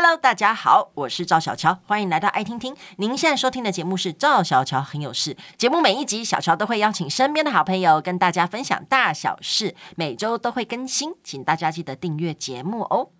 Hello，大家好，我是赵小乔，欢迎来到爱听听。您现在收听的节目是赵小乔很有事。节目每一集，小乔都会邀请身边的好朋友跟大家分享大小事，每周都会更新，请大家记得订阅节目哦。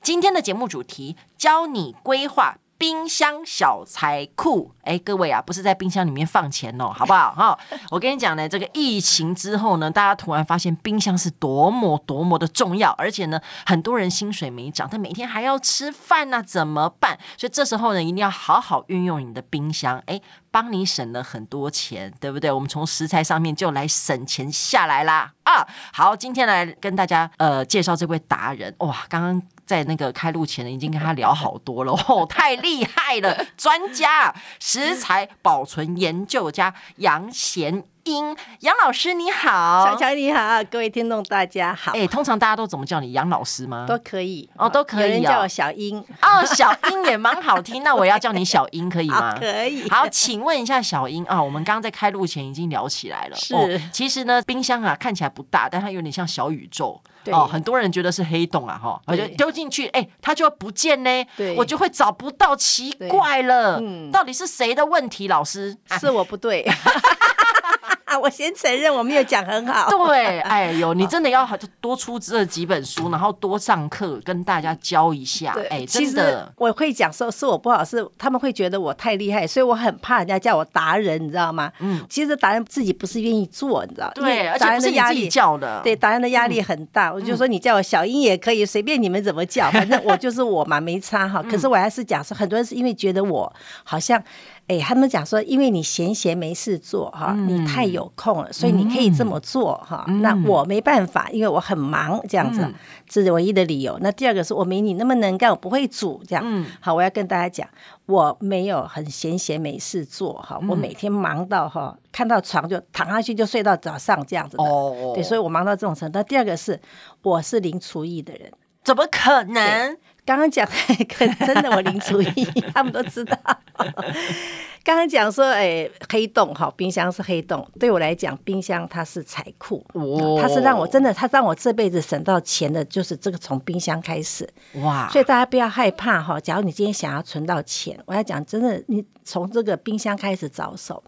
今天的节目主题，教你规划。冰箱小财库，哎，各位啊，不是在冰箱里面放钱哦，好不好？哈，我跟你讲呢，这个疫情之后呢，大家突然发现冰箱是多么多么的重要，而且呢，很多人薪水没涨，但每天还要吃饭呢，怎么办？所以这时候呢，一定要好好运用你的冰箱，哎，帮你省了很多钱，对不对？我们从食材上面就来省钱下来啦啊！好，今天来跟大家呃介绍这位达人，哇，刚刚。在那个开录前呢，已经跟他聊好多了哦，太厉害了！专家，食材保存研究家杨贤英，杨老师你好，小乔你好，各位听众大家好。哎，通常大家都怎么叫你杨老师吗？都可以哦，都可以、哦。有人叫我小英哦，小英也蛮好听。那我要叫你小英可以吗？可以。好，请问一下小英啊、哦，我们刚刚在开录前已经聊起来了。是、哦，其实呢，冰箱啊看起来不大，但它有点像小宇宙。哦，很多人觉得是黑洞啊，哈，我就丢进去，哎、欸，它就会不见呢，我就会找不到，奇怪了，嗯，到底是谁的问题？老师，是我不对。啊，我先承认我没有讲很好。对，哎呦，你真的要多出这几本书，然后多上课，跟大家教一下。哎，其实，我会讲说是我不好，是他们会觉得我太厉害，所以我很怕人家叫我达人，你知道吗？嗯，其实达人自己不是愿意做，你知道？对，而且不是压力叫的。对，达人的压力很大。我就说你叫我小英也可以，随便你们怎么叫，反正我就是我嘛，没差哈。可是我还是讲说，很多人是因为觉得我好像。哎，他们讲说，因为你闲闲没事做哈，你太有空了，所以你可以这么做哈。那我没办法，因为我很忙，这样子，这是唯一的理由。那第二个是我没你那么能干，我不会煮这样。好，我要跟大家讲，我没有很闲闲没事做哈，我每天忙到哈，看到床就躺下去就睡到早上这样子的。哦，对，所以我忙到这种程度。那第二个是，我是零厨艺的人，怎么可能？刚刚讲，可真的我零厨艺，他们都知道。刚刚讲说，哎，黑洞哈，冰箱是黑洞。对我来讲，冰箱它是财库，它是让我真的，它让我这辈子省到钱的，就是这个从冰箱开始。哇！所以大家不要害怕哈。假如你今天想要存到钱，我要讲真的，你从这个冰箱开始着手，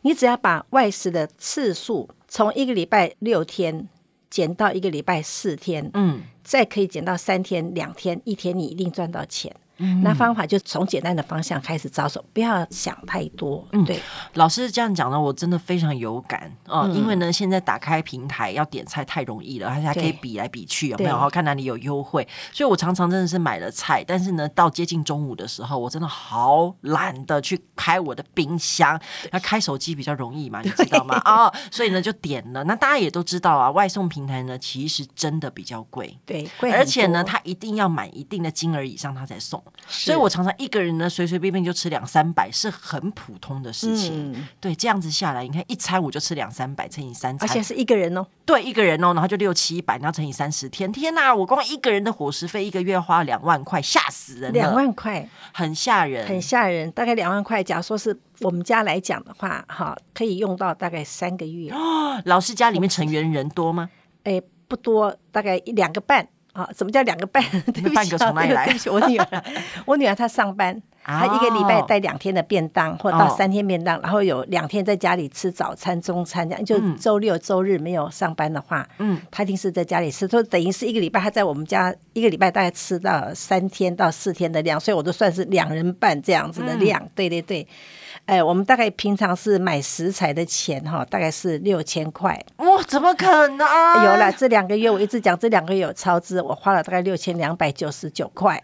你只要把外食的次数从一个礼拜六天减到一个礼拜四天，嗯。再可以减到三天、两天、一天，你一定赚到钱。那方法就从简单的方向开始着手，不要想太多。嗯，对，老师这样讲呢，我真的非常有感啊、嗯！因为呢，现在打开平台要点菜太容易了，而且还可以比来比去，有没有？看哪里有优惠。所以我常常真的是买了菜，但是呢，到接近中午的时候，我真的好懒得去开我的冰箱。那开手机比较容易嘛，你知道吗？啊、哦，所以呢就点了。那大家也都知道啊，外送平台呢其实真的比较贵，对，贵，而且呢，它一定要满一定的金额以上，它才送。所以我常常一个人呢，随随便便就吃两三百，是很普通的事情。嗯、对，这样子下来，你看一餐我就吃两三百，乘以三餐，而且是一个人哦。对，一个人哦，然后就六七百，然后乘以三十天，天哪！我光一个人的伙食费一个月花两万块，吓死人了。两万块，很吓人，很吓人。大概两万块，假如说是我们家来讲的话，哈，可以用到大概三个月。哦，老师家里面成员人多吗？哎，不多，大概一两个半。啊，什么叫两个半？对不起，半个从哪里来？对不起，我女儿，我女儿她上班，她一个礼拜带两天的便当，或到三天便当，然后有两天在家里吃早餐、中餐这样。就周六、周日没有上班的话，嗯，他一定是在家里吃。所以等于是一个礼拜，他在我们家一个礼拜大概吃到三天到四天的量，所以我都算是两人半这样子的量。对对对。哎，我们大概平常是买食材的钱哈，大概是六千块。哇，怎么可能？有了，这两个月我一直讲，这两个月有超支，我花了大概六千两百九十九块。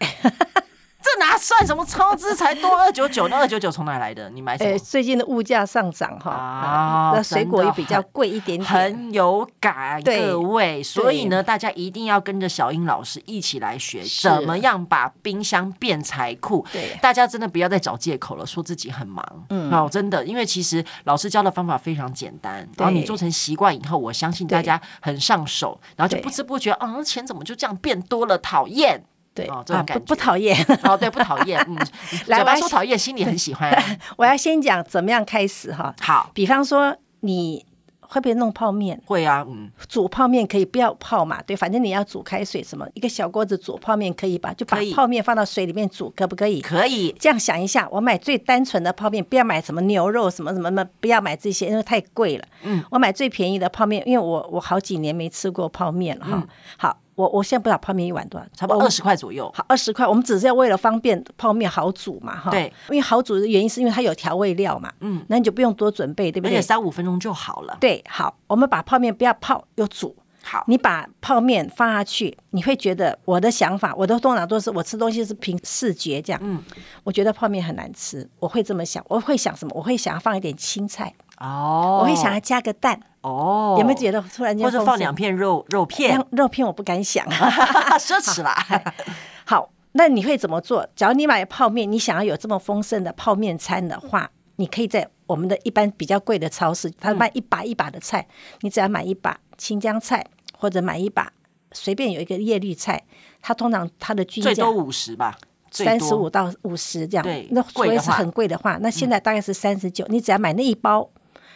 算什么超支？才多二九九，那二九九从哪来的？你买什么？欸、最近的物价上涨哈，啊，那水果也比较贵一点点，很有感，各位。所以呢，大家一定要跟着小英老师一起来学，怎么样把冰箱变财库。对，大家真的不要再找借口了，说自己很忙。嗯，哦，真的，因为其实老师教的方法非常简单，然后你做成习惯以后，我相信大家很上手，然后就不知不觉，啊，钱怎么就这样变多了？讨厌。对，哦、这种感觉啊，不不讨厌哦，对，不讨厌，嗯，来，我说讨厌，心里很喜欢。我要先讲怎么样开始哈，好，比方说你会不会弄泡面？会啊，嗯，煮泡面可以不要泡嘛？对，反正你要煮开水什么，一个小锅子煮泡面可以吧？就把泡面放到水里面煮，可，可不可以？可以。这样想一下，我买最单纯的泡面，不要买什么牛肉什么什么的，不要买这些，因为太贵了。嗯，我买最便宜的泡面，因为我我好几年没吃过泡面了哈。嗯、好。我我现在不知道泡面一碗多少，差不多二十块左右。好，二十块，我们只是要为了方便泡面好煮嘛，哈。对，因为好煮的原因是因为它有调味料嘛。嗯，那你就不用多准备，对不对？而且三五分钟就好了。对，好，我们把泡面不要泡又煮。好，你把泡面放下去，你会觉得我的想法，我的通常都是我吃东西是凭视觉这样。嗯，我觉得泡面很难吃，我会这么想，我会想什么？我会想要放一点青菜。哦，我会想要加个蛋。哦，有没有觉得突然间？或者放两片肉肉片？肉片我不敢想，奢侈啦。好，那你会怎么做？假如你买泡面，你想要有这么丰盛的泡面餐的话，你可以在我们的一般比较贵的超市，它卖一把一把的菜，你只要买一把青江菜，或者买一把随便有一个叶绿菜，它通常它的均价最多五十吧，三十五到五十这样。对，那所以是很贵的话，那现在大概是三十九，你只要买那一包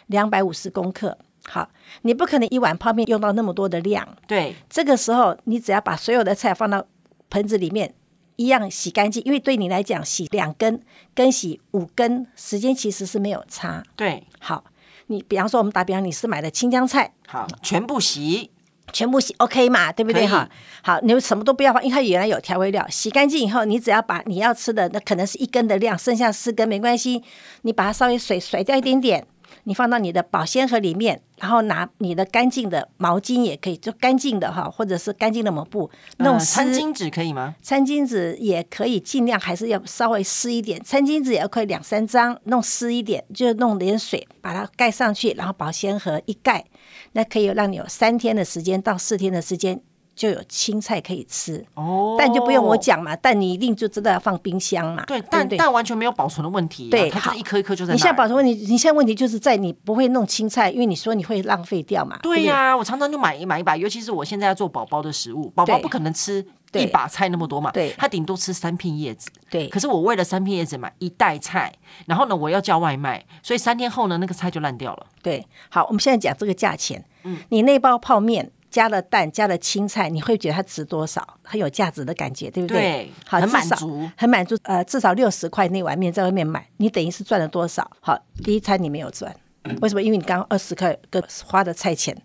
两百五十公克。好，你不可能一碗泡面用到那么多的量。对，这个时候你只要把所有的菜放到盆子里面，一样洗干净，因为对你来讲，洗两根跟洗五根时间其实是没有差。对，好，你比方说我们打比方，你是买的青江菜，好，全部洗，全部洗，OK 嘛，对不对？哈，好，你们什么都不要放，因为它原来有调味料，洗干净以后，你只要把你要吃的那可能是一根的量，剩下四根没关系，你把它稍微水甩掉一点点。你放到你的保鲜盒里面，然后拿你的干净的毛巾也可以，就干净的哈，或者是干净的抹布弄湿。呃、餐巾纸可以吗？餐巾纸也可以，尽量还是要稍微湿一点。餐巾纸也要可以两三张，弄湿一点，就弄点水把它盖上去，然后保鲜盒一盖，那可以让你有三天的时间到四天的时间。就有青菜可以吃哦，蛋就不用我讲嘛，蛋你一定就知道要放冰箱嘛。对，蛋蛋完全没有保存的问题，对，它就一颗一颗就在。你现在保存问题，你现在问题就是在你不会弄青菜，因为你说你会浪费掉嘛。对呀，我常常就买一买一把，尤其是我现在要做宝宝的食物，宝宝不可能吃一把菜那么多嘛，对，他顶多吃三片叶子。对，可是我为了三片叶子买一袋菜，然后呢，我要叫外卖，所以三天后呢，那个菜就烂掉了。对，好，我们现在讲这个价钱，嗯，你那包泡面。加了蛋，加了青菜，你会觉得它值多少？很有价值的感觉，对不对？对，好，很满足，很满足。呃，至少六十块那碗面在外面买，你等于是赚了多少？好，第一餐你没有赚，为什么？因为你刚刚二十块跟花的菜钱，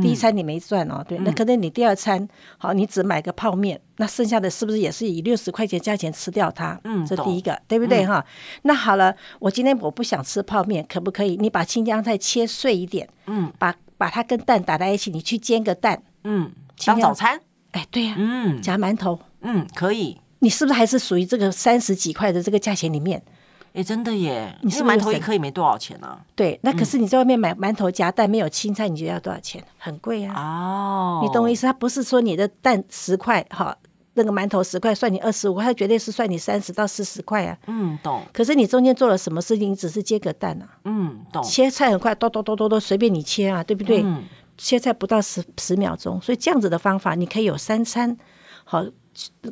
第一餐你没赚哦。对，那可能你第二餐，好，你只买个泡面，那剩下的是不是也是以六十块钱价钱吃掉它？嗯，这第一个，对不对？哈，那好了，我今天我不想吃泡面，可不可以？你把青江菜切碎一点，嗯，把。把它跟蛋打在一起，你去煎个蛋，嗯，当早餐，哎，对呀，嗯，夹馒头，嗯，可以。你是不是还是属于这个三十几块的这个价钱里面？哎，真的耶，你是馒头一颗也没多少钱呢？对，那可是你在外面买馒头夹蛋没有青菜，你觉得要多少钱？很贵啊。哦，你懂我意思？它不是说你的蛋十块哈。那个馒头十块，算你二十五块，绝对是算你三十到四十块啊。嗯，懂。可是你中间做了什么事情？你只是煎个蛋啊。嗯，懂。切菜很快，剁剁剁剁剁，随便你切啊，对不对？嗯。切菜不到十十秒钟，所以这样子的方法，你可以有三餐，好。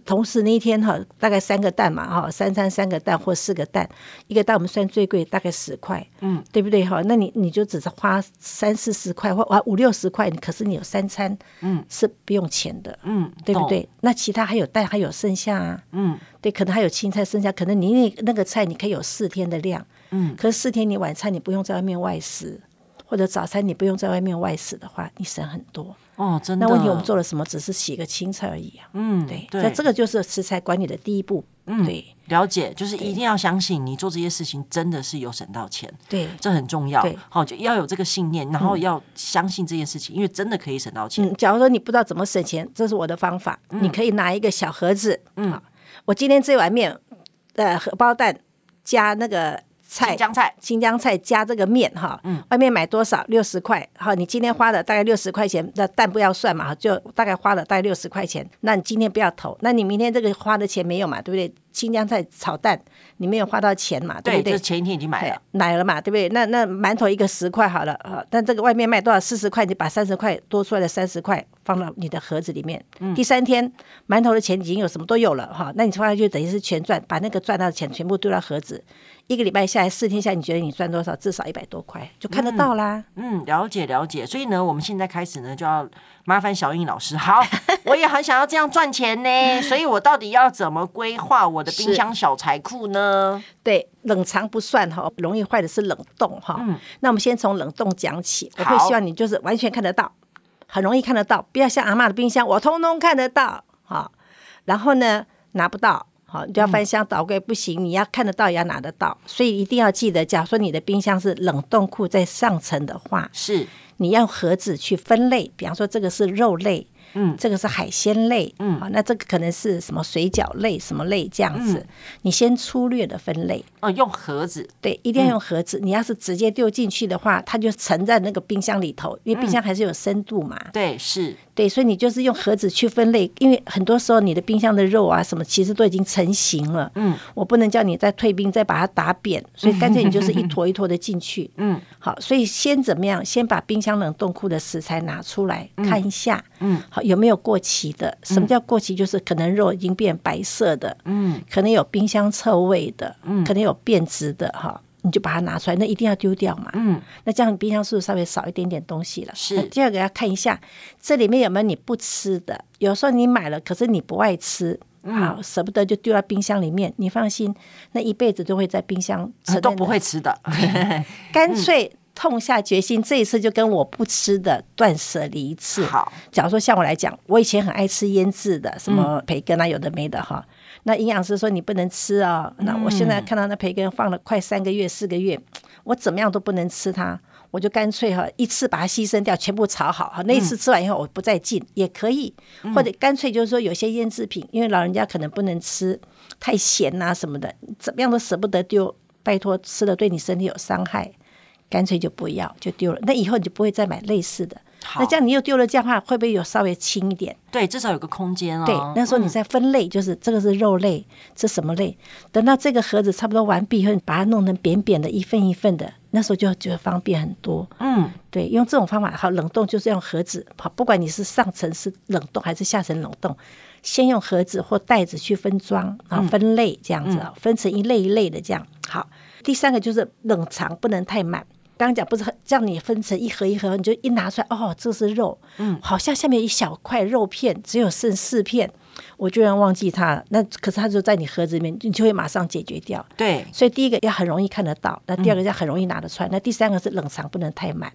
同时那一天哈，大概三个蛋嘛哈，三餐三个蛋或四个蛋，一个蛋我们算最贵，大概十块，嗯，对不对哈？那你你就只是花三四十块或五六十块，可是你有三餐，嗯，是不用钱的，嗯，对不对？那其他还有蛋还有剩下啊，嗯，对，可能还有青菜剩下，可能你那那个菜你可以有四天的量，嗯，可是四天你晚餐你不用在外面外食，或者早餐你不用在外面外食的话，你省很多。哦，真的。那问题我们做了什么？只是洗个青菜而已啊。嗯，对。那这个就是食材管理的第一步。嗯，对。了解，就是一定要相信你做这些事情真的是有省到钱。对，这很重要。对，好，就要有这个信念，然后要相信这件事情，因为真的可以省到钱。嗯，假如说你不知道怎么省钱，这是我的方法。你可以拿一个小盒子。嗯。我今天这碗面，呃，荷包蛋加那个。菜，青江菜，青江菜加这个面哈，嗯，外面买多少？六十块，好，你今天花了大概六十块钱，那蛋不要算嘛，就大概花了大概六十块钱，那你今天不要投，那你明天这个花的钱没有嘛，对不对？青江菜炒蛋，你没有花到钱嘛，对不对？对，前一天已经买了，买了嘛，对不对？那那馒头一个十块好了，啊，但这个外面卖多少？四十块，你把三十块多出来的三十块放到你的盒子里面。嗯，第三天馒头的钱已经有什么都有了哈，那你放下去等于是全赚，把那个赚到的钱全部丢到盒子。一个礼拜下来四天下来，你觉得你赚多少？至少一百多块，就看得到啦。嗯，嗯，了解了解。所以呢，我们现在开始呢，就要麻烦小英老师。好，我也很想要这样赚钱呢，所以我到底要怎么规划我的冰箱小财库呢？对，冷藏不算哈，容易坏的是冷冻哈。嗯，那我们先从冷冻讲起。我会希望你就是完全看得到，很容易看得到，不要像阿妈的冰箱，我通通看得到。好，然后呢，拿不到。好，你就要翻箱倒柜不行，你要看得到也要拿得到，所以一定要记得，假如说你的冰箱是冷冻库在上层的话，是你要盒子去分类，比方说这个是肉类。嗯，这个是海鲜类，嗯，好，那这个可能是什么水饺类，什么类这样子，嗯、你先粗略的分类哦，用盒子，对，一定要用盒子。嗯、你要是直接丢进去的话，它就沉在那个冰箱里头，因为冰箱还是有深度嘛。嗯、对，是，对，所以你就是用盒子去分类，因为很多时候你的冰箱的肉啊什么，其实都已经成型了。嗯，我不能叫你再退冰，再把它打扁，所以干脆你就是一坨一坨的进去。嗯，好，所以先怎么样？先把冰箱冷冻库的食材拿出来看一下。嗯，好。有没有过期的？什么叫过期？就是可能肉已经变白色的，嗯，可能有冰箱臭味的，嗯，可能有变质的，哈，你就把它拿出来，那一定要丢掉嘛，嗯，那这样冰箱是不是稍微少一点点东西了？是。第二个要看一下这里面有没有你不吃的，有时候你买了，可是你不爱吃，好舍不得就丢到冰箱里面。你放心，那一辈子都会在冰箱 都不会吃的，干脆。痛下决心，这一次就跟我不吃的断舍离一次。好，假如说像我来讲，我以前很爱吃腌制的，什么培根啊，有的没的哈。嗯、那营养师说你不能吃啊、哦，那我现在看到那培根放了快三个月、四个月，我怎么样都不能吃它，我就干脆哈一次把它牺牲掉，全部炒好哈。那一次吃完以后，我不再进也可以，或者干脆就是说有些腌制品，因为老人家可能不能吃太咸呐、啊、什么的，怎么样都舍不得丢，拜托吃了对你身体有伤害。干脆就不要，就丢了。那以后你就不会再买类似的。好那这样你又丢了，这样的话会不会有稍微轻一点？对，至少有个空间哦。对，那时候你再分类，就是这个是肉类，这什么类？等到这个盒子差不多完毕以后，你把它弄成扁扁的，一份一份的，那时候就就方便很多。嗯，对，用这种方法好，冷冻就是用盒子。好，不管你是上层是冷冻还是下层冷冻，先用盒子或袋子去分装，然后分类这样子，嗯、分成一类一类的这样。好，第三个就是冷藏不能太满。刚刚讲不是叫你分成一盒一盒，你就一拿出来，哦，这是肉，嗯，好像下面一小块肉片，只有剩四片，我居然忘记它了。那可是它就在你盒子里面，你就会马上解决掉。对，所以第一个要很容易看得到，那第二个要很容易拿得出来，嗯、那第三个是冷藏不能太满。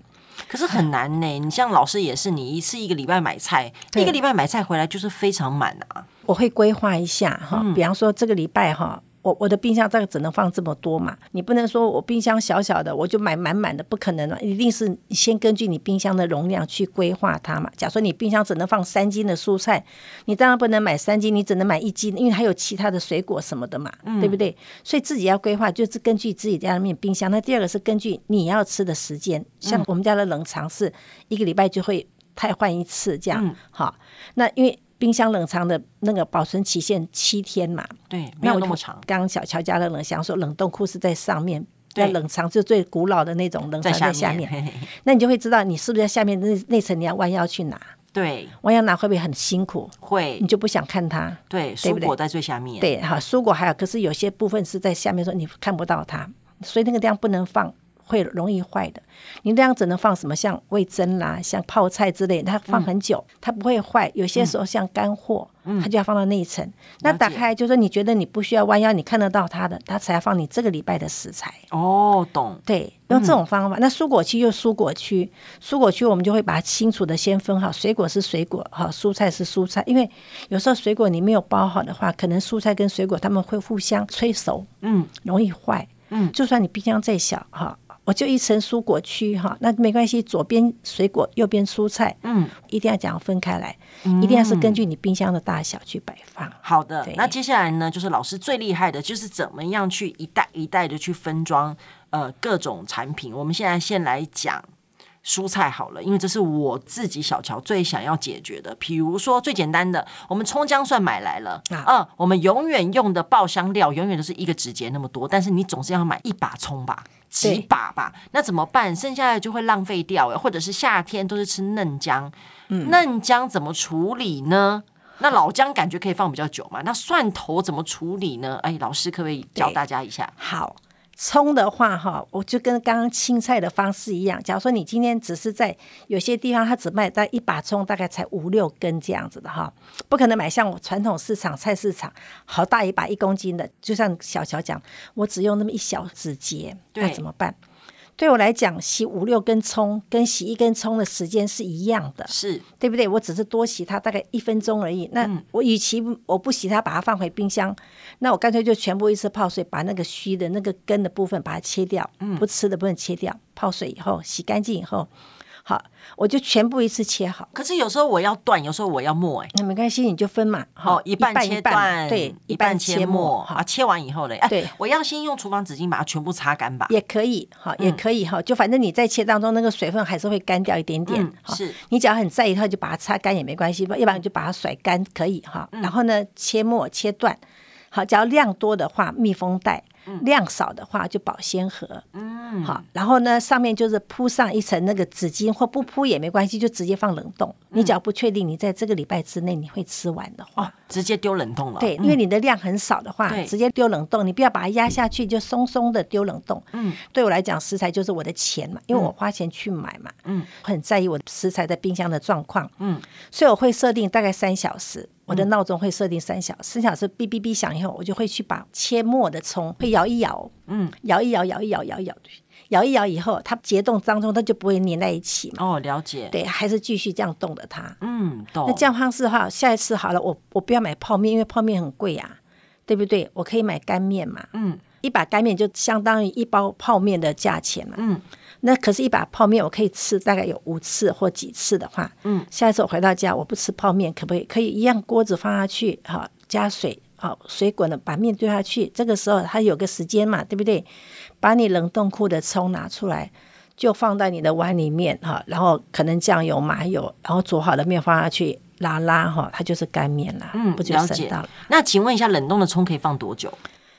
可是很难呢，嗯、你像老师也是，你一次一个礼拜买菜，一个礼拜买菜回来就是非常满啊。我会规划一下哈，比方说这个礼拜哈。我我的冰箱这个只能放这么多嘛，你不能说我冰箱小小的我就买满满的，不可能了，一定是先根据你冰箱的容量去规划它嘛。假如说你冰箱只能放三斤的蔬菜，你当然不能买三斤，你只能买一斤，因为还有其他的水果什么的嘛，嗯、对不对？所以自己要规划，就是根据自己家里面冰箱。那第二个是根据你要吃的时间，像我们家的冷藏是一个礼拜就会汰换一次这样，嗯、好，那因为。冰箱冷藏的那个保存期限七天嘛？对，没有那么长。刚小乔家的冷箱说冷冻库是在上面，在冷藏就最古老的那种冷藏在下面。下面那你就会知道你是不是在下面那那层你要弯腰去拿？对，弯腰拿会不会很辛苦？会，你就不想看它。对，蔬果在最下面。对，好，蔬果还有，可是有些部分是在下面，说你看不到它，所以那个地方不能放。会容易坏的，你这样只能放什么？像味增啦，像泡菜之类，它放很久，嗯、它不会坏。有些时候像干货，嗯、它就要放到那一层。嗯、那打开就是说，你觉得你不需要弯腰，你看得到它的，它才要放你这个礼拜的食材。哦，懂。对，用这种方法。嗯、那蔬果区又蔬果区，蔬果区我们就会把它清楚的先分好，水果是水果，哈，蔬菜是蔬菜。因为有时候水果你没有包好的话，可能蔬菜跟水果它们会互相催熟，嗯，容易坏。嗯，就算你冰箱再小，哈。我就一层蔬果区哈，那没关系，左边水果，右边蔬菜，嗯，一定要讲分开来，嗯、一定要是根据你冰箱的大小去摆放。好的，那接下来呢，就是老师最厉害的，就是怎么样去一袋一袋的去分装呃各种产品。我们现在先来讲蔬菜好了，因为这是我自己小乔最想要解决的。比如说最简单的，我们葱姜蒜买来了，啊、嗯，我们永远用的爆香料永远都是一个指节那么多，但是你总是要买一把葱吧。几把吧，那怎么办？剩下的就会浪费掉，或者是夏天都是吃嫩姜，嗯、嫩姜怎么处理呢？那老姜感觉可以放比较久嘛？那蒜头怎么处理呢？哎，老师可不可以教大家一下？好，葱的话，哈，我就跟刚刚青菜的方式一样。假如说你今天只是在有些地方，它只卖大一把葱，大概才五六根这样子的哈，不可能买像我传统市场菜市场好大一把一公斤的。就像小乔讲，我只用那么一小指节，那怎么办？对我来讲，洗五六根葱跟洗一根葱的时间是一样的，是对不对？我只是多洗它大概一分钟而已。那我与其我不洗它，把它放回冰箱，那我干脆就全部一次泡水，把那个须的那个根的部分把它切掉，不吃的部分切掉，泡水以后洗干净以后。好，我就全部一次切好。可是有时候我要断，有时候我要末，哎，那没关系，你就分嘛。好，一半切断，对，一半切末。好，切完以后嘞，对，我要先用厨房纸巾把它全部擦干吧。也可以，好，也可以哈。就反正你在切当中，那个水分还是会干掉一点点。是，你只要很在意它，就把它擦干也没关系，要不然你就把它甩干，可以哈。然后呢，切末切断。好，只要量多的话，密封袋。量少的话就保鲜盒，嗯，好，然后呢，上面就是铺上一层那个纸巾，或不铺也没关系，就直接放冷冻。嗯、你只要不确定你在这个礼拜之内你会吃完的话，哦、直接丢冷冻了。对，因为你的量很少的话，嗯、直接丢冷冻，你不要把它压下去，就松松的丢冷冻。嗯，对我来讲，食材就是我的钱嘛，因为我花钱去买嘛，嗯，很在意我的食材在冰箱的状况，嗯，所以我会设定大概三小时。我的闹钟会设定三小时，三小时哔哔哔响以后，我就会去把切末的葱会摇一摇，嗯，摇一摇，摇一摇，摇一摇，摇一摇以后，它结冻当中它就不会粘在一起嘛。哦，了解。对，还是继续这样冻的它。嗯，懂。那这样方式的话，下一次好了，我我不要买泡面，因为泡面很贵啊，对不对？我可以买干面嘛。嗯，一把干面就相当于一包泡面的价钱嘛。嗯。那可是，一把泡面我可以吃大概有五次或几次的话，嗯，下一次我回到家我不吃泡面，可不可以？可以一样锅子放下去，好，加水，好，水滚了，把面丢下去。这个时候它有个时间嘛，对不对？把你冷冻库的葱拿出来，就放在你的碗里面，哈，然后可能酱油、麻油，然后煮好的面放下去，拉拉，哈，它就是干面了，嗯，不就省到了。那请问一下，冷冻的葱可以放多久？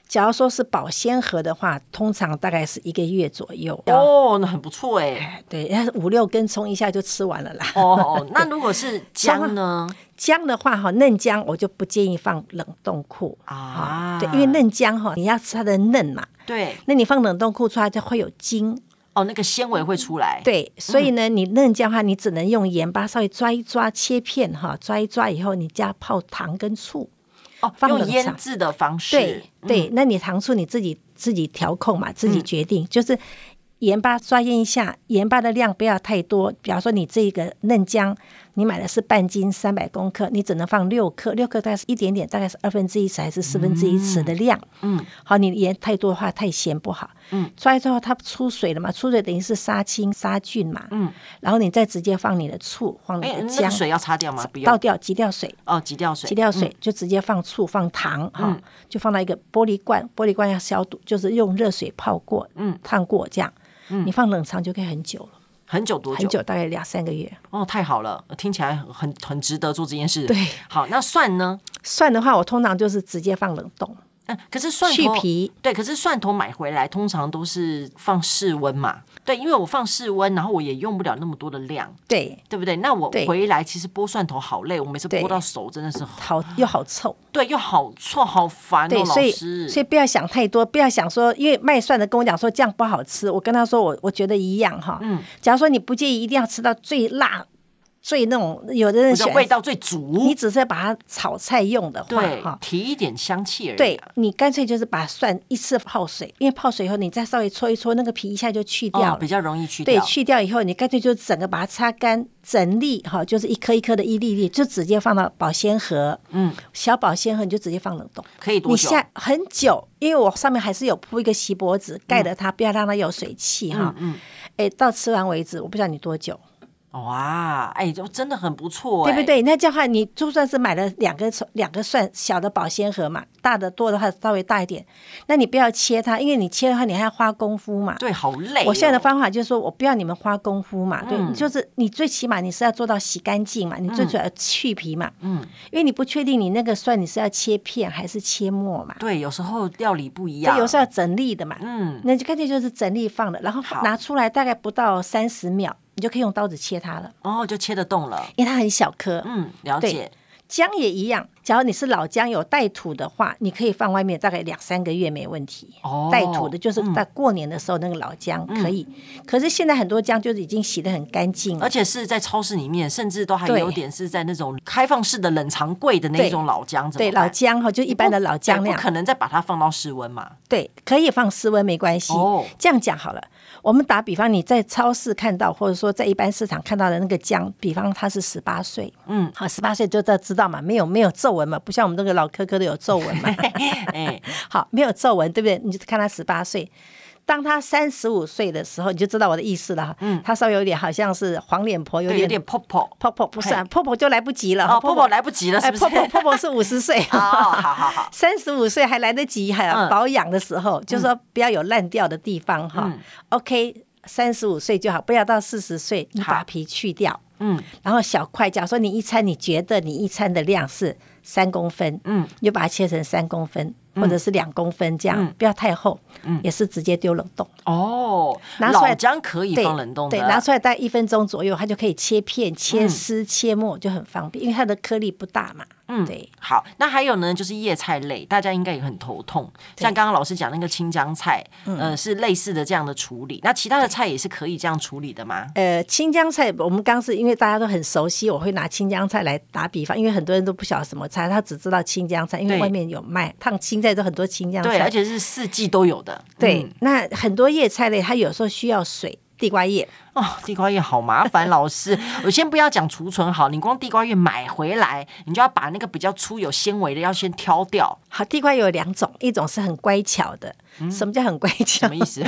假如说是保鲜盒的话，通常大概是一个月左右。哦，那很不错哎。对，五六根葱一下就吃完了啦。哦，那如果是姜呢？姜的话哈，嫩姜我就不建议放冷冻库啊。对，因为嫩姜哈，你要吃它的嫩嘛。对。那你放冷冻库出来就会有筋。哦，那个纤维会出来。对，所以呢，你嫩姜的话，你只能用盐巴稍微抓一抓，切片哈，抓一抓以后，你加泡糖跟醋。放用腌制的方式，对对，那你糖醋你自己自己调控嘛，自己决定，就是。盐巴抓腌一下，盐巴的量不要太多。比方说，你这个嫩姜，你买的是半斤三百公克，你只能放六克，六克大概是一点点，大概是二分之一匙还是四分之一匙的量。嗯，好，你盐太多的话太咸不好。嗯，抓之后它出水了嘛，出水等于是杀青杀菌嘛。嗯，然后你再直接放你的醋，放你的姜，那水要擦掉吗？不要，倒掉，挤掉水。哦，挤掉水，挤掉水就直接放醋，放糖哈，就放到一个玻璃罐，玻璃罐要消毒，就是用热水泡过，嗯，烫过这样。你放冷藏就可以很久了，很久多久？很久，大概两三个月。哦，太好了，听起来很很值得做这件事。对，好，那蒜呢？蒜的话，我通常就是直接放冷冻。嗯，可是蒜头去皮，对，可是蒜头买回来通常都是放室温嘛。对，因为我放室温，然后我也用不了那么多的量，对，对不对？那我回来其实剥蒜头好累，我每次剥到手真的是好又好臭，对，又好臭，好烦哦，老师。所以不要想太多，不要想说，因为卖蒜的跟我讲说这样不好吃，我跟他说我我觉得一样哈。嗯，假如说你不介意一定要吃到最辣。最那种有的人喜欢味道最足，你只是要把它炒菜用的话，哈，提一点香气而已。对，你干脆就是把蒜一次泡水，因为泡水以后你再稍微搓一搓，那个皮一下就去掉了，比较容易去掉。对，去掉以后你干脆就整个把它擦干，整粒哈，就是一颗一颗的一粒粒，就直接放到保鲜盒。嗯，小保鲜盒你就直接放冷冻，可以多久？你下很久，因为我上面还是有铺一个锡箔纸盖着它，不要让它有水汽哈。嗯，哎，到吃完为止，我不知道你多久。哇，哎，就真的很不错，对不对？那这样的话，你就算是买了两个两个蒜小的保鲜盒嘛，大的多的话稍微大一点，那你不要切它，因为你切的话你还要花功夫嘛。对，好累哦。我现在的方法就是说我不要你们花功夫嘛，对，嗯，就是你最起码你是要做到洗干净嘛，你最主要去皮嘛，嗯，因为你不确定你那个蒜你是要切片还是切末嘛。对，有时候料理不一样，对，有时候要整粒的嘛，嗯，那就干脆就是整粒放的，然后拿出来大概不到三十秒。你就可以用刀子切它了，哦，就切得动了，因为它很小颗。嗯，了解。姜也一样，假如你是老姜有带土的话，你可以放外面大概两三个月没问题。哦，带土的就是在过年的时候那个老姜可以，嗯、可是现在很多姜就是已经洗得很干净，而且是在超市里面，甚至都还有点是在那种开放式的冷藏柜的那种老姜。对，老姜哈，就一般的老姜那样，不可能再把它放到室温嘛？对，可以放室温没关系。哦，这样讲好了。我们打比方，你在超市看到，或者说在一般市场看到的那个姜，比方它是十八岁，嗯，好，十八岁就知知道嘛，没有没有皱纹嘛，不像我们这个老科科的有皱纹嘛，哎，好，没有皱纹，对不对？你就看他十八岁。当他三十五岁的时候，你就知道我的意思了哈。嗯，他稍微有点好像是黄脸婆，有点有点婆婆婆婆，不是啊，婆婆就来不及了。哦，婆婆来不及了，是不是？婆婆婆婆是五十岁。好好好，三十五岁还来得及，还要保养的时候，就是说不要有烂掉的地方哈。OK，三十五岁就好，不要到四十岁，你把皮去掉。嗯，然后小块，假如说你一餐你觉得你一餐的量是三公分，嗯，你就把它切成三公分。或者是两公分这样，嗯、不要太厚，嗯、也是直接丢冷冻。哦，拿出来姜可以放冷冻的，对，拿出来大概一分钟左右，它就可以切片、切丝、嗯、切末，就很方便，因为它的颗粒不大嘛。嗯，对。好，那还有呢，就是叶菜类，大家应该也很头痛。像刚刚老师讲那个青江菜，对呃，是类似的这样的处理。那其他的菜也是可以这样处理的吗？呃，青江菜，我们刚是因为大家都很熟悉，我会拿青江菜来打比方，因为很多人都不晓得什么菜，他只知道青江菜，因为外面有卖烫青菜，都很多青江菜，对，而且是四季都有的。对，嗯、那很多叶菜类，它有时候需要水。地瓜叶哦，地瓜叶好麻烦，老师，我先不要讲储存好，你光地瓜叶买回来，你就要把那个比较粗有纤维的要先挑掉。好，地瓜有两种，一种是很乖巧的，嗯、什么叫很乖巧？什么意思？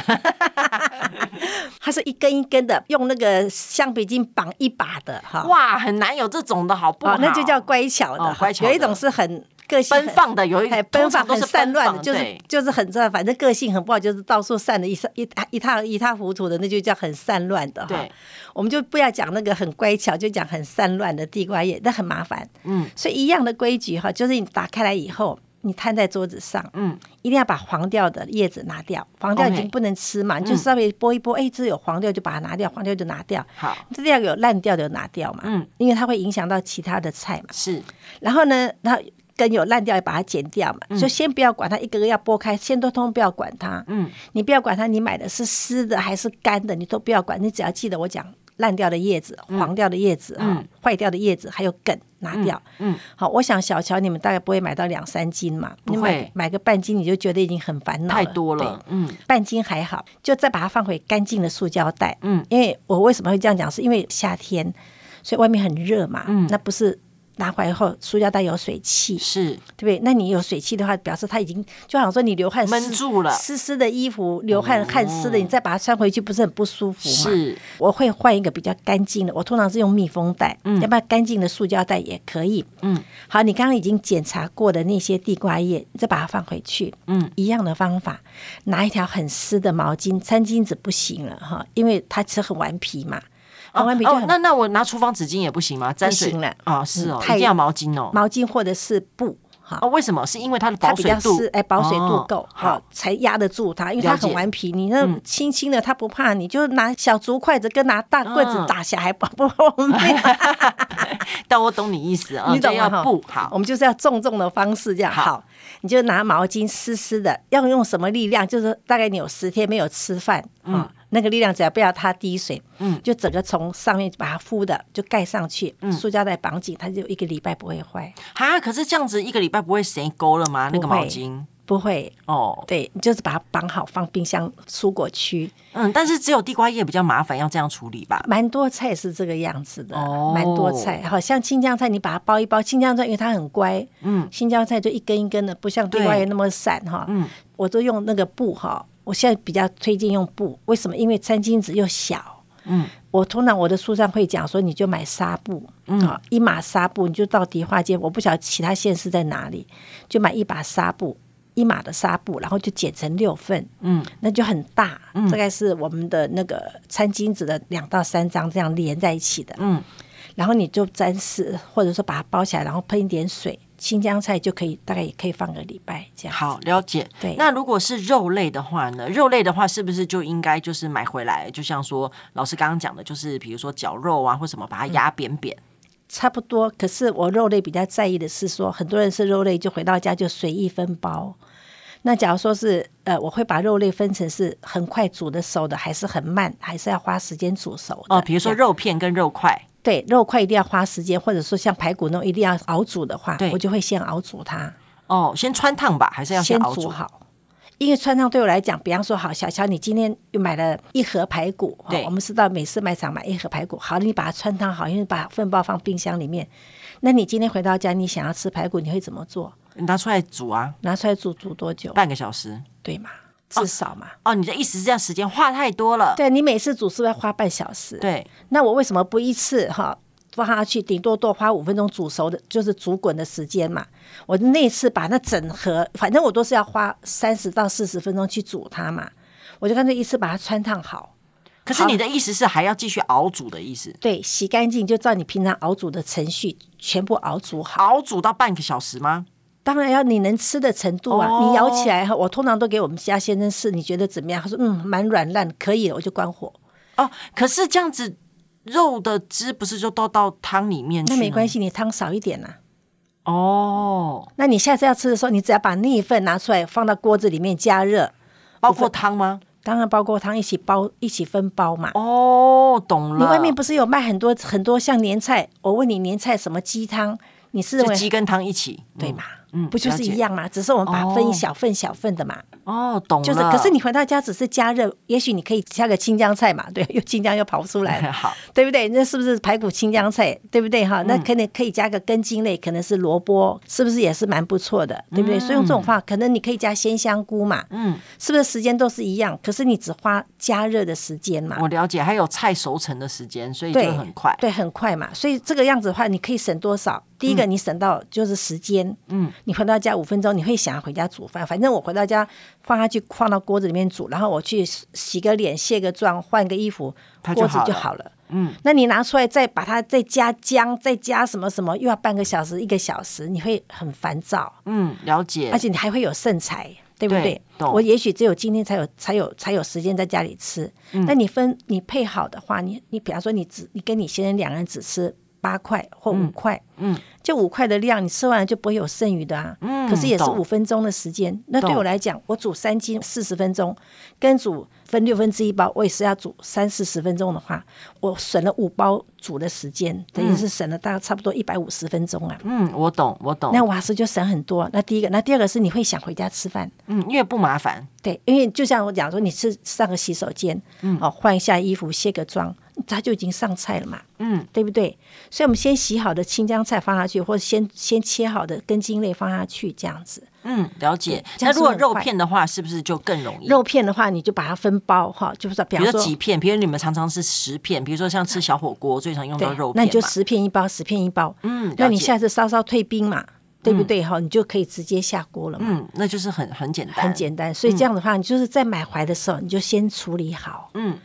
它是一根一根的，用那个橡皮筋绑一把的哈。哇，很难有这种的好不好？哦、那就叫乖巧的，哦、乖巧的。有一种是很。个性奔放的，有一奔放很散乱的，就是就是很这，反正个性很不好，就是到处散的一一一一塌一塌糊涂的，那就叫很散乱的哈。对我们就不要讲那个很乖巧，就讲很散乱的地瓜叶，那很麻烦。嗯，所以一样的规矩哈，就是你打开来以后，你摊在桌子上，嗯，一定要把黄掉的叶子拿掉，黄掉已经不能吃嘛，Okay 你就稍微剥一剥，哎，这有黄掉就把它拿掉，黄掉就拿掉。好，这要有烂掉的拿掉嘛，嗯，因为它会影响到其他的菜嘛。是，然后呢，然后。根有烂掉，要把它剪掉嘛，嗯、就先不要管它，一个个要剥开，先都通通不要管它。嗯，你不要管它，你买的是湿的还是干的，你都不要管，你只要记得我讲烂掉的叶子、黄掉的叶子、嗯、坏掉的叶子，还有梗拿掉。嗯，嗯好，我想小乔你们大概不会买到两三斤嘛，不会，你买买个半斤你就觉得已经很烦恼了，太多了。对嗯，半斤还好，就再把它放回干净的塑胶袋。嗯，因为我为什么会这样讲，是因为夏天，所以外面很热嘛。嗯，那不是。拿回来后，塑胶袋有水汽，是对不对？那你有水汽的话，表示它已经就好像说你流汗闷住了，湿湿的衣服流汗汗湿的，你再把它穿回去，不是很不舒服吗？是，我会换一个比较干净的，我通常是用密封袋，嗯，要不然干净的塑胶袋也可以。嗯，好，你刚刚已经检查过的那些地瓜叶，你再把它放回去。嗯，一样的方法，拿一条很湿的毛巾，餐巾纸不行了哈，因为它其实很顽皮嘛。哦，那那我拿厨房纸巾也不行吗？沾水了啊，是哦，一定要毛巾哦，毛巾或者是布哈。哦，为什么？是因为它的保水度，哎，保水度够好，才压得住它。因为它很顽皮，你那轻轻的它不怕，你就拿小竹筷子跟拿大棍子打下还不不。但我懂你意思啊，你懂要布好，我们就是要重重的方式这样好。你就拿毛巾湿湿的，要用什么力量？就是大概你有十天没有吃饭啊。那个力量只要不要它滴水，嗯，就整个从上面把它敷的就盖上去，嗯，塑胶袋绑紧，它就一个礼拜不会坏。哈，可是这样子一个礼拜不会谁勾了吗？那个毛巾不会哦，对，你就是把它绑好放冰箱蔬果区。嗯，但是只有地瓜叶比较麻烦，要这样处理吧？蛮多菜是这个样子的，哦，蛮多菜，好像青江菜，你把它包一包，青江菜因为它很乖，嗯，青江菜就一根一根的，不像地瓜叶那么散哈，嗯，我都用那个布哈。我现在比较推荐用布，为什么？因为餐巾纸又小。嗯，我通常我的书上会讲说，你就买纱布，嗯，啊，一码纱布，你就到迪化街，我不晓得其他县市在哪里，就买一把纱布，一码的纱布，然后就剪成六份，嗯，那就很大，嗯，大概是我们的那个餐巾纸的两到三张这样连在一起的，嗯，然后你就沾湿，或者说把它包起来，然后喷一点水。青江菜就可以，大概也可以放个礼拜这样。好，了解。对，那如果是肉类的话呢？肉类的话，是不是就应该就是买回来？就像说老师刚刚讲的，就是比如说绞肉啊或什么，把它压扁扁。差不多。可是我肉类比较在意的是说，很多人是肉类就回到家就随意分包。那假如说是呃，我会把肉类分成是很快煮的熟的，还是很慢，还是要花时间煮熟的。哦，比如说肉片跟肉块。对，肉块一定要花时间，或者说像排骨那种一定要熬煮的话，我就会先熬煮它。哦，先穿烫吧，还是要先熬煮？好？因为汆烫对我来讲，比方说，好，小乔，你今天又买了一盒排骨，对，我们是到美式卖场买一盒排骨，好，你把它汆烫好，因为把分包放冰箱里面。那你今天回到家，你想要吃排骨，你会怎么做？拿出来煮啊，拿出来煮煮多久？半个小时，对嘛？至少嘛。哦，哦，你的意思是这样，时间花太多了。对，你每次煮是不是要花半小时？对。那我为什么不一次哈放下去，顶多多花五分钟煮熟的，就是煮滚的时间嘛？我那次把那整盒，反正我都是要花三十到四十分钟去煮它嘛。我就干脆一次把它穿烫好。可是你的意思是还要继续熬煮的意思？对，洗干净，就照你平常熬煮的程序全部熬煮好。熬煮到半个小时吗？当然要你能吃的程度啊！哦、你咬起来，我通常都给我们家先生试，你觉得怎么样？他说嗯，蛮软烂，可以了，我就关火。哦，可是这样子肉的汁不是就倒到汤里面去？那没关系，你汤少一点呐、啊。哦，那你下次要吃的时候，你只要把那一份拿出来放到锅子里面加热，包括汤吗？当然包括汤，一起包一起分包嘛。哦，懂了。你外面不是有卖很多很多像年菜？我问你，年菜什么鸡汤？你是鸡跟汤一起对吗？嗯，不就是一样吗？只是我们把它分一小份小份的嘛。哦，懂了。就是，可是你回到家只是加热，也许你可以加个青江菜嘛，对，又青江又跑出来了，好，对不对？那是不是排骨青江菜？对不对？哈，那可能可以加个根茎类，可能是萝卜，是不是也是蛮不错的？对不对？所以用这种方法，可能你可以加鲜香菇嘛，嗯，是不是时间都是一样？可是你只花加热的时间嘛。我了解，还有菜熟成的时间，所以就很快，对，很快嘛。所以这个样子的话，你可以省多少？第一个，你省到就是时间，嗯，你回到家五分钟，你会想要回家煮饭。反正我回到家放下去，放到锅子里面煮，然后我去洗个脸、卸个妆、换个衣服，锅子就好了。嗯，那你拿出来再把它再加姜，再加什么什么，又要半个小时、一个小时，你会很烦躁。嗯，了解。而且你还会有剩菜，对不对？对，我也许只有今天才有才有才有时间在家里吃。嗯，那你分你配好的话，你你比方说你只你跟你先生两个人只吃。八块或五块，嗯，就五块的量，你吃完了就不会有剩余的啊。嗯，可是也是五分钟的时间。那对我来讲，我煮三斤四十分钟，跟煮分六分之一包，我也是要煮三四十分钟的话，我省了五包煮的时间，等于是省了大概差不多一百五十分钟啊。嗯，我懂，我懂。那瓦斯就省很多。那第一个，那第二个是你会想回家吃饭，嗯，因为不麻烦。对，因为就像我讲说，你是上个洗手间，嗯，哦，换一下衣服，卸个妆。它就已经上菜了嘛，嗯，对不对？所以我们先洗好的青江菜放下去，或者先先切好的根茎类放下去，这样子。嗯，了解。那如果肉片的话，是不是就更容易？肉片的话，你就把它分包哈，就是比如说几片，比如你们常常是十片，比如说像吃小火锅最常用到肉片，那你就十片一包，十片一包。嗯，那你下次稍稍退冰嘛，对不对？哈，你就可以直接下锅了嘛。嗯，那就是很很简单，很简单。所以这样的话，你就是在买回来的时候，你就先处理好。嗯。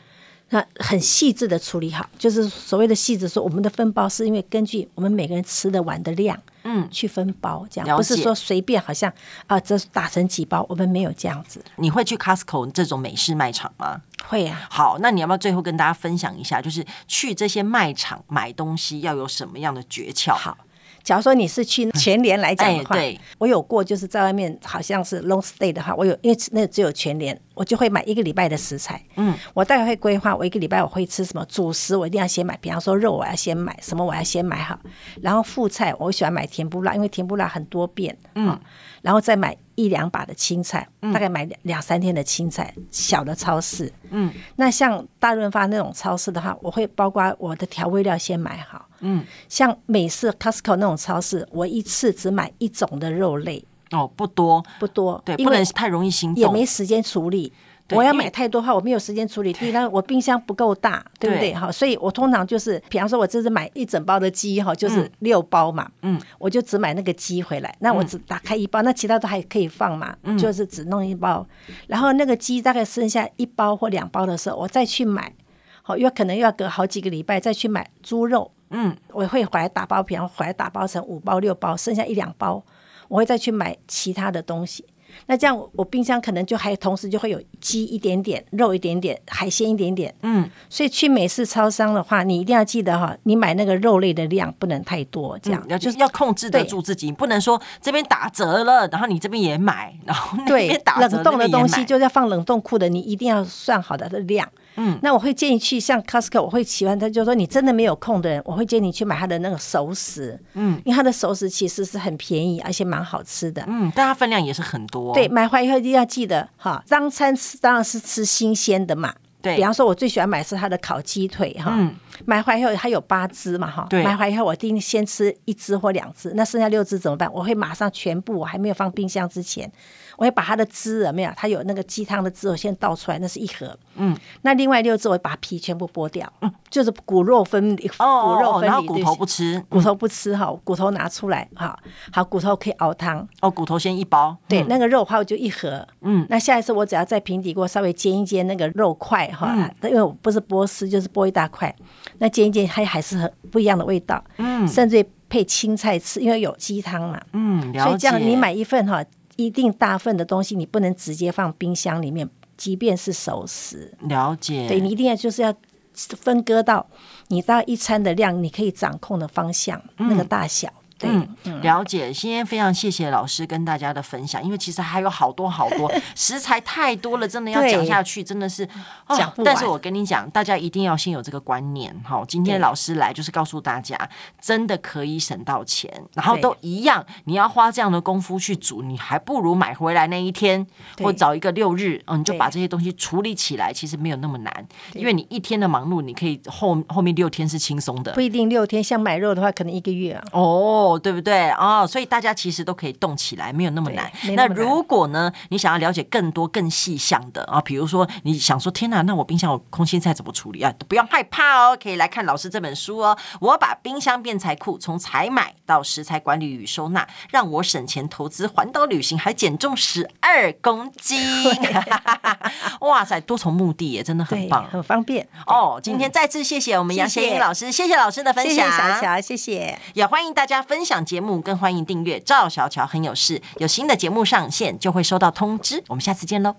那很细致的处理好，就是所谓的细致，说我们的分包是因为根据我们每个人吃的碗的量，嗯，去分包这样，不是说随便好像啊，这打成几包，我们没有这样子。你会去 Costco 这种美式卖场吗？会呀。好，那你要不要最后跟大家分享一下，就是去这些卖场买东西要有什么样的诀窍？好。假如说你是去全年来讲的话，我有过，就是在外面好像是 long stay 的话，我有，因为那只有全年，我就会买一个礼拜的食材。嗯，我大概会规划，我一个礼拜我会吃什么主食，我一定要先买，比方说肉我要先买，什么我要先买好，然后副菜我喜欢买甜不辣，因为甜不辣很多变。嗯。然后再买一两把的青菜，大概买两两三天的青菜，小的超市。嗯，那像大润发那种超市的话，我会包括我的调味料先买好。嗯，像美式 Costco 那种超市，我一次只买一种的肉类。哦，不多，不多，对，不能太容易心动，也没时间处理。我要买太多的话，我没有时间处理。第一，我冰箱不够大，对不对？哈，所以我通常就是，比方说，我这次买一整包的鸡，哈，就是六包嘛，嗯，我就只买那个鸡回来。那我只打开一包，那其他都还可以放嘛，就是只弄一包。然后那个鸡大概剩下一包或两包的时候，我再去买，好，又可能又要隔好几个礼拜再去买猪肉，嗯，我会回来打包，比方回来打包成五包六包，剩下一两包，我会再去买其他的东西。那这样我冰箱可能就还同时就会有鸡一点点，肉一点点，海鲜一点点。嗯，所以去美式超商的话，你一定要记得哈，你买那个肉类的量不能太多，这样、嗯、就是要控制得住自己，不能说这边打折了，然后你这边也买，然后那边打折，冷冻的东西就要放冷冻库的，你一定要算好它的量。嗯，那我会建议去像 Costco，我会喜欢它，就是说你真的没有空的人，我会建议你去买它的那个熟食。嗯，因为它的熟食其实是很便宜，而且蛮好吃的。嗯，但它分量也是很多。对，买回来以后一定要记得哈，当餐吃当然是吃新鲜的嘛。对，比方说，我最喜欢买是它的烤鸡腿哈。嗯。买回来以后它有八只嘛哈。对。买回来以后我一定先吃一只或两只，那剩下六只怎么办？我会马上全部，我还没有放冰箱之前。我会把它的汁有没有？它有那个鸡汤的汁，我先倒出来，那是一盒。嗯，那另外六只我把皮全部剥掉，嗯，就是骨肉分离，哦，骨肉分离，然后骨头不吃，骨头不吃哈，骨头拿出来哈，好，骨头可以熬汤。哦，骨头先一包，对，那个肉的话我就一盒。嗯，那下一次我只要在平底锅稍微煎一煎那个肉块哈，因为我不是剥丝，就是剥一大块，那煎一煎它还是很不一样的味道。嗯，甚至配青菜吃，因为有鸡汤嘛。嗯。所以这样你买一份哈。一定大份的东西，你不能直接放冰箱里面，即便是熟食。了解，对，你一定要就是要分割到你到一餐的量，你可以掌控的方向，嗯、那个大小。嗯，了解。今天非常谢谢老师跟大家的分享，因为其实还有好多好多 食材太多了，真的要讲下去真的是讲。但是我跟你讲，大家一定要先有这个观念。好，今天老师来就是告诉大家，真的可以省到钱，然后都一样。你要花这样的功夫去煮，你还不如买回来那一天，或找一个六日，嗯，你就把这些东西处理起来，其实没有那么难。因为你一天的忙碌，你可以后后面六天是轻松的。不一定六天，像买肉的话，可能一个月啊。哦。对不对哦？所以大家其实都可以动起来，没有那么难。那，那如果呢，你想要了解更多更细项的啊，比如说你想说，天哪，那我冰箱有空心菜怎么处理啊？不要害怕哦，可以来看老师这本书哦。我把冰箱变财库，从采买到食材管理与收纳，让我省钱投资环岛旅行，还减重十二公斤。哇塞，多重目的耶，真的很棒，很方便哦。今天再次谢谢我们杨贤英老师，谢谢，谢谢老师的分享，谢谢小乔，谢谢，也欢迎大家分。分享节目，更欢迎订阅赵小乔很有事。有新的节目上线，就会收到通知。我们下次见喽。